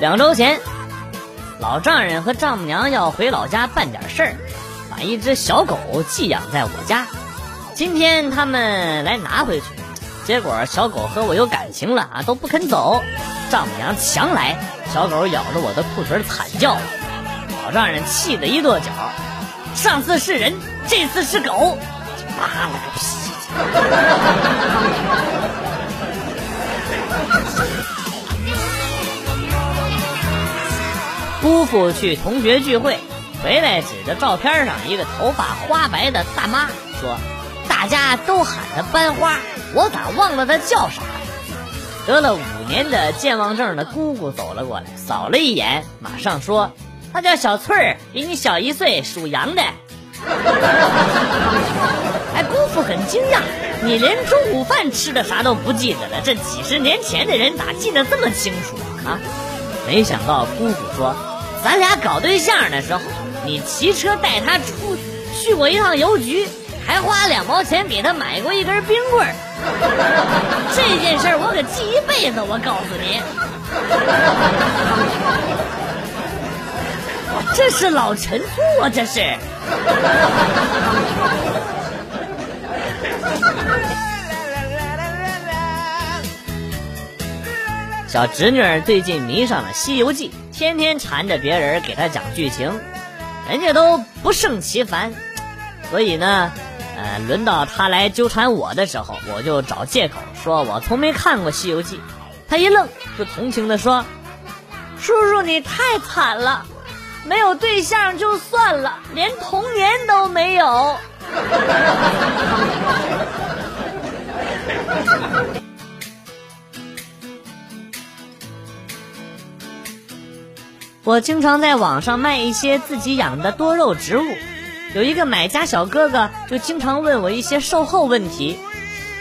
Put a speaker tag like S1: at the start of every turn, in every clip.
S1: 两周前，老丈人和丈母娘要回老家办点事儿，把一只小狗寄养在我家。今天他们来拿回去，结果小狗和我有感情了啊，都不肯走。丈母娘强来，小狗咬着我的裤腿惨叫。老丈人气得一跺脚，上次是人，这次是狗，妈了个逼！姑父去同学聚会，回来指着照片上一个头发花白的大妈说：“大家都喊她班花，我咋忘了她叫啥？”得了五年的健忘症的姑姑走了过来，扫了一眼，马上说。她叫小翠儿，比你小一岁，属羊的。哎，姑父很惊讶，你连中午饭吃的啥都不记得了，这几十年前的人咋记得这么清楚啊？没想到姑父说，咱俩搞对象的时候，你骑车带他出去过一趟邮局，还花两毛钱给他买过一根冰棍儿。这件事我可记一辈子，我告诉你。这是老陈醋啊！这是。小侄女最近迷上了《西游记》，天天缠着别人给他讲剧情，人家都不胜其烦。所以呢，呃，轮到他来纠缠我的时候，我就找借口说我从没看过《西游记》。他一愣，就同情的说：“叔叔，你太惨了。”没有对象就算了，连童年都没有。我经常在网上卖一些自己养的多肉植物，有一个买家小哥哥就经常问我一些售后问题，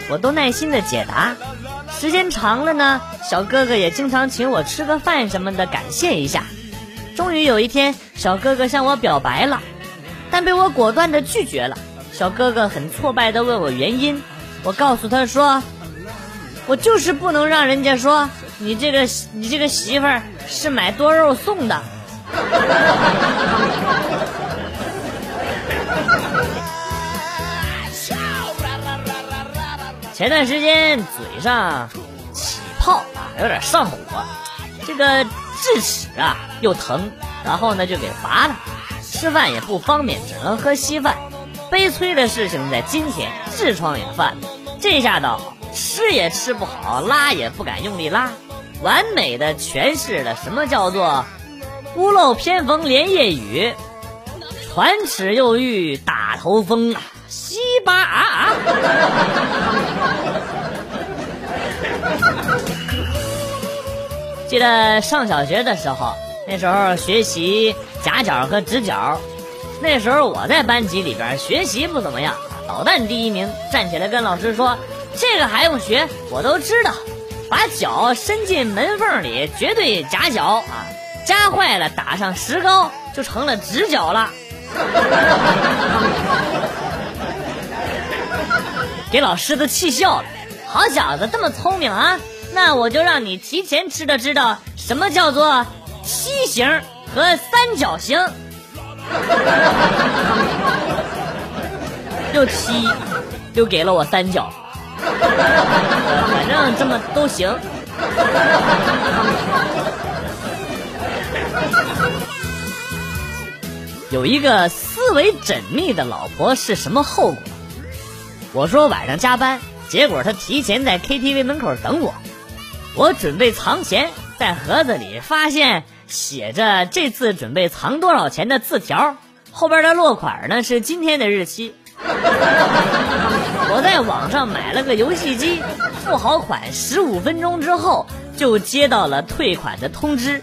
S1: 我都耐心的解答。时间长了呢，小哥哥也经常请我吃个饭什么的，感谢一下。终于有一天，小哥哥向我表白了，但被我果断的拒绝了。小哥哥很挫败的问我原因，我告诉他说：“我就是不能让人家说你这个你这个媳妇儿是买多肉送的。”前段时间嘴上起泡啊，有点上火，这个。智齿啊，又疼，然后呢就给拔了，吃饭也不方便，只能喝稀饭。悲催的事情在今天，痔疮也犯了，这下倒好，吃也吃不好，拉也不敢用力拉，完美的诠释了什么叫做屋漏偏逢连夜雨，传齿又遇打头风啊，稀巴啊啊！记得上小学的时候，那时候学习夹角和直角，那时候我在班级里边学习不怎么样，捣蛋第一名，站起来跟老师说：“这个还用学？我都知道，把脚伸进门缝里绝对夹角啊，夹坏了打上石膏就成了直角了。”给老师都气笑了，好小子，这么聪明啊！那我就让你提前知道知道什么叫做梯形和三角形，又踢又给了我三角，反正这么都行。有一个思维缜密的老婆是什么后果？我说晚上加班，结果他提前在 KTV 门口等我。我准备藏钱，在盒子里发现写着这次准备藏多少钱的字条，后边的落款呢是今天的日期。我在网上买了个游戏机，付好款十五分钟之后就接到了退款的通知，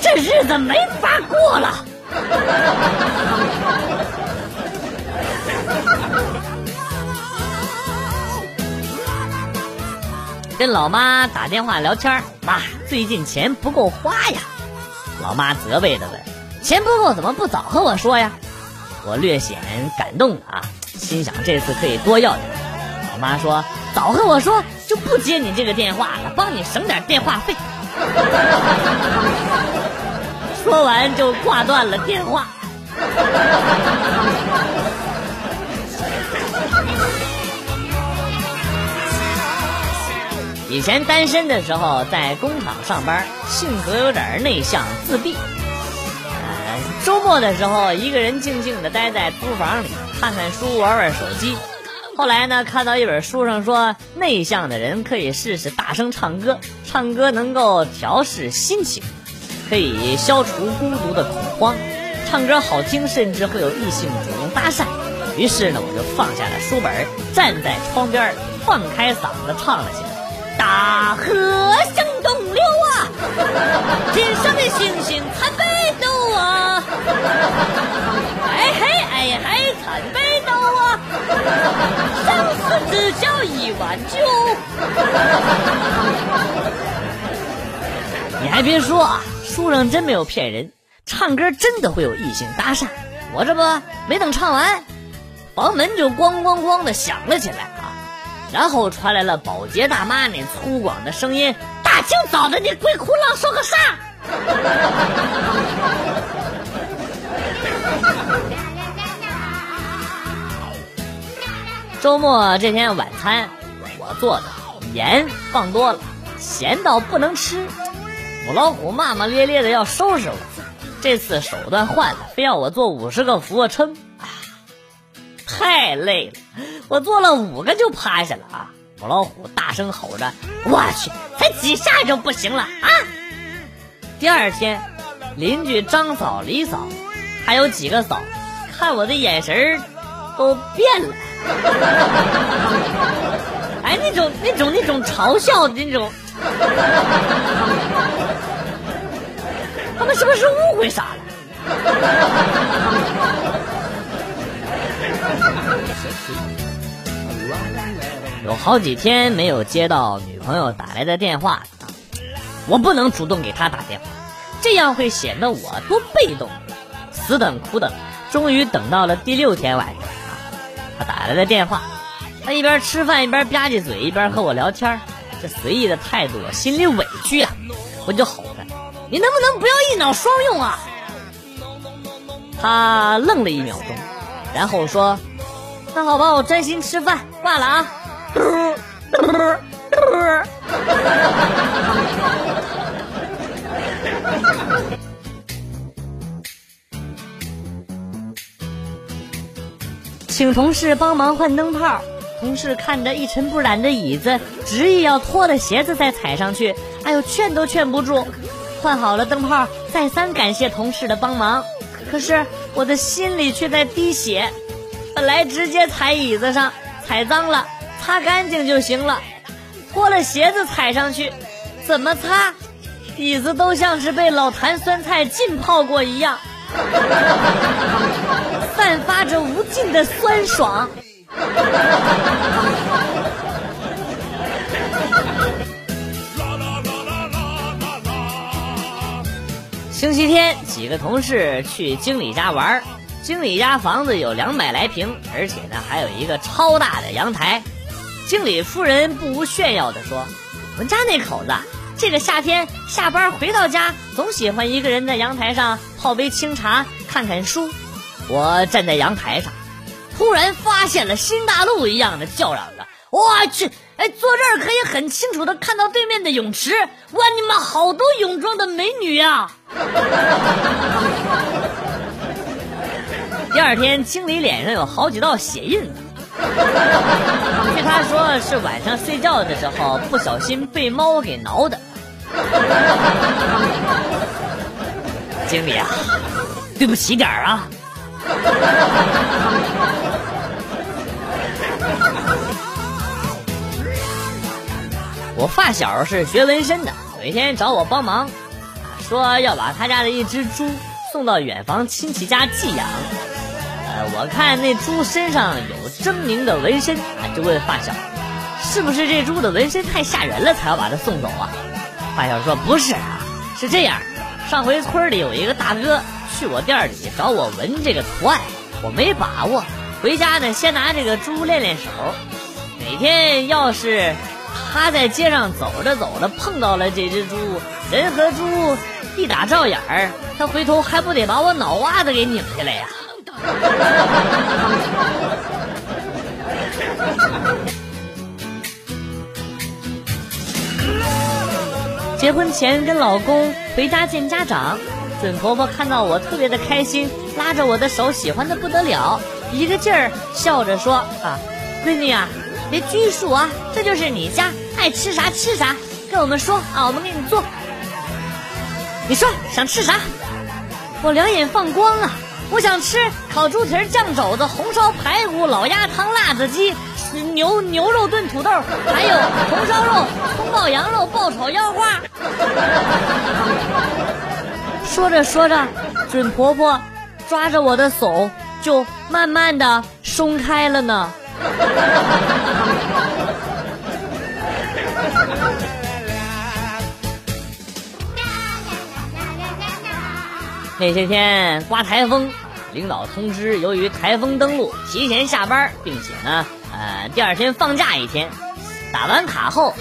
S1: 这日子没法过了。跟老妈打电话聊天妈，最近钱不够花呀。老妈责备的问：“钱不够怎么不早和我说呀？”我略显感动啊，心想这次可以多要点。老妈说：“早和我说，就不接你这个电话了，帮你省点电话费。说完就挂断了电话。以前单身的时候，在工厂上班，性格有点内向、自闭。周末的时候，一个人静静的待在租房里，看看书，玩玩手机。后来呢，看到一本书上说，内向的人可以试试大声唱歌，唱歌能够调试心情，可以消除孤独的恐慌。唱歌好听，甚至会有异性主动搭讪。于是呢，我就放下了书本，站在窗边，放开嗓子唱了起来。大河向东流啊，天上的星星参北，哎嘿哎嘿参北斗啊，生死只交一碗酒。你还别说啊，书上真没有骗人，唱歌真的会有异性搭讪。我这不没等唱完，房门就咣咣咣的响了起来啊。然后传来了保洁大妈那粗犷的声音：“大清早的，你鬼哭狼说个啥？” 周末这天晚餐我做的，盐放多了，咸到不能吃。母老虎骂骂咧咧的要收拾我，这次手段换了，非要我做五十个俯卧撑。啊太累了，我做了五个就趴下了啊！母老虎大声吼着：“我去，才几下就不行了啊！”第二天，邻居张嫂、李嫂，还有几个嫂，看我的眼神都变了。哎，那种、那种、那种嘲笑的那种，他们是不是误会啥了？有好几天没有接到女朋友打来的电话，我不能主动给她打电话，这样会显得我多被动。死等苦等，终于等到了第六天晚上他，打来的电话，他一边吃饭一边吧唧嘴，一边和我聊天这随意的态度，我心里委屈呀，我就吼他：“你能不能不要一脑双用啊？”他愣了一秒钟，然后说：“那好吧，我专心吃饭，挂了啊。”请同事帮忙换灯泡。同事看着一尘不染的椅子，执意要脱了鞋子再踩上去。哎呦，劝都劝不住。换好了灯泡，再三感谢同事的帮忙。可是我的心里却在滴血。本来直接踩椅子上，踩脏了。擦干净就行了，脱了鞋子踩上去，怎么擦，椅子都像是被老坛酸菜浸泡过一样，散发着无尽的酸爽。星期天，几个同事去经理家玩，经理家房子有两百来平，而且呢还有一个超大的阳台。经理夫人不无炫耀地说：“我们家那口子，这个夏天下班回到家，总喜欢一个人在阳台上泡杯清茶，看看书。”我站在阳台上，突然发现了新大陆一样的叫嚷着：“我去！哎，坐这儿可以很清楚的看到对面的泳池，哇，你们好多泳装的美女呀！” 第二天，经理脸上有好几道血印子。据他说，是晚上睡觉的时候不小心被猫给挠的。经理啊，对不起点儿啊。我发小是学纹身的，有一天找我帮忙，说要把他家的一只猪送到远房亲戚家寄养。呃我看那猪身上有狰狞的纹身，就问发小，是不是这猪的纹身太吓人了，才要把它送走啊？发小说不是啊，是这样，上回村里有一个大哥去我店里找我纹这个图案，我没把握，回家呢先拿这个猪练练手，哪天要是他在街上走着走着碰到了这只猪，人和猪一打照眼儿，他回头还不得把我脑瓜子给拧下来呀？结婚前跟老公回家见家长，准婆婆看到我特别的开心，拉着我的手，喜欢的不得了，一个劲儿笑着说：“啊，闺女啊，别拘束啊，这就是你家，爱吃啥吃啥，跟我们说啊，我们给你做。你说想吃啥？”我两眼放光啊，我想吃烤猪蹄、酱肘子、红烧排骨、老鸭汤、辣子鸡。牛牛肉炖土豆，还有红烧肉、葱爆羊肉、爆炒腰花。说着说着，准婆婆抓着我的手就慢慢的松开了呢。那些天刮台风，领导通知，由于台风登陆，提前下班，并且呢。呃，第二天放假一天，打完卡后，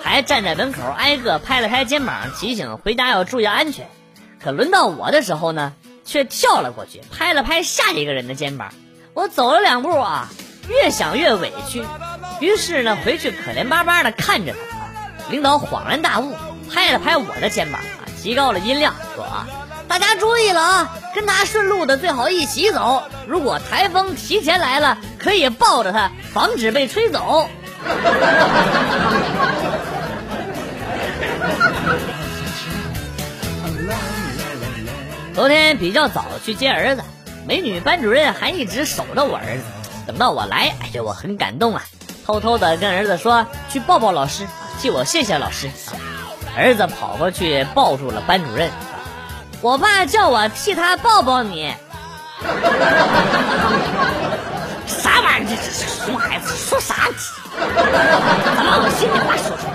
S1: 还站在门口挨个拍了拍肩膀，提醒回家要注意安全。可轮到我的时候呢，却跳了过去，拍了拍下一个人的肩膀。我走了两步啊，越想越委屈，于是呢，回去可怜巴巴的看着他。领导恍然大悟，拍了拍我的肩膀啊，提高了音量说啊。大家注意了啊！跟他顺路的最好一起走。如果台风提前来了，可以抱着他，防止被吹走。昨天比较早去接儿子，美女班主任还一直守着我儿子。等到我来，哎呀，我很感动啊！偷偷的跟儿子说去抱抱老师，替我谢谢老师。儿子跑过去抱住了班主任。我爸叫我替他抱抱你，啥玩意儿？这这熊孩子说啥？咱把我心里话说出来。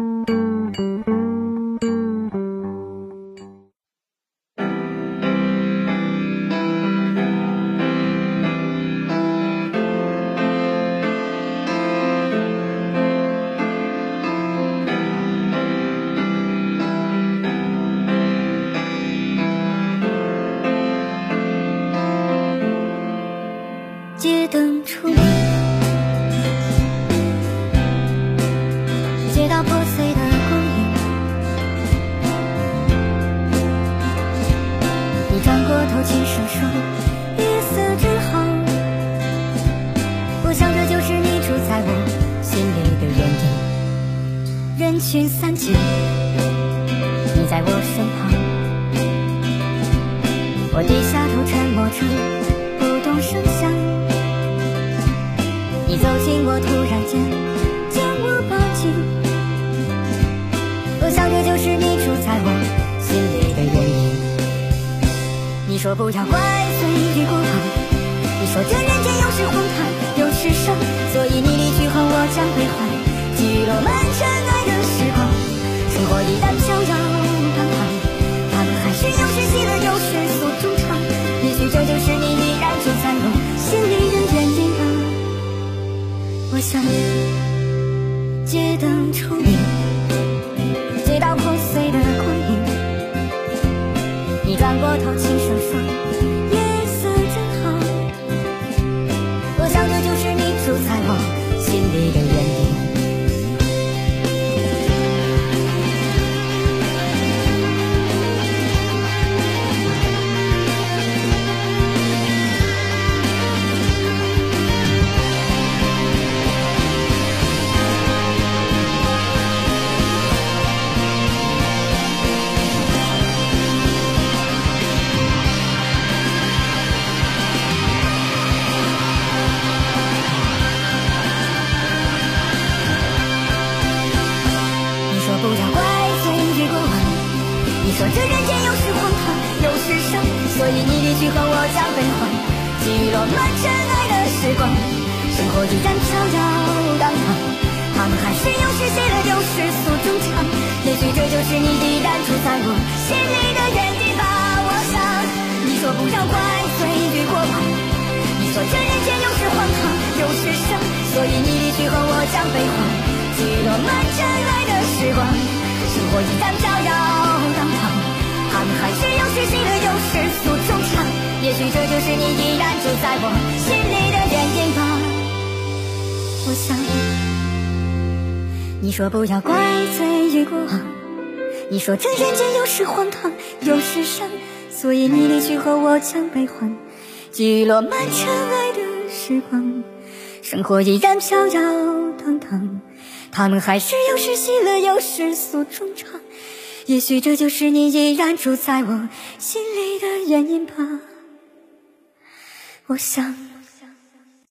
S2: 我低下头沉默着，不动声响。你走近我，突然间将我抱紧，我想这就是你住在我心里的原因。你说不要怪罪于过往，你说这人间有时荒唐，有时伤，所以你离去后，我将归还，给予我们尘埃。的时光。生活一旦飘摇半航，他们还是有时喜乐，有时记录了尘埃的时光，生活依然飘摇荡荡。他们还是有时喜乐，有时诉衷肠。也许这就是你依然住在我心里的原因吧。我想，你说不要怪罪于过往，你说这人间有时荒唐，有时伤，所以你离去后我将悲欢。记录满尘埃的时光，生活依然飘摇荡荡。他们还是有时喜乐，有时诉衷肠。也许这就是你依然住在我心里的原因吧。我想，你说不要怪罪于过往，你说这人间有时荒唐，有时伤，所以你离去后我将悲欢。记落满尘埃的时光，生活依然飘摇荡荡。他们还是有时喜乐，有时诉衷肠。也许这就是你依然住在我心里的原因吧。我想。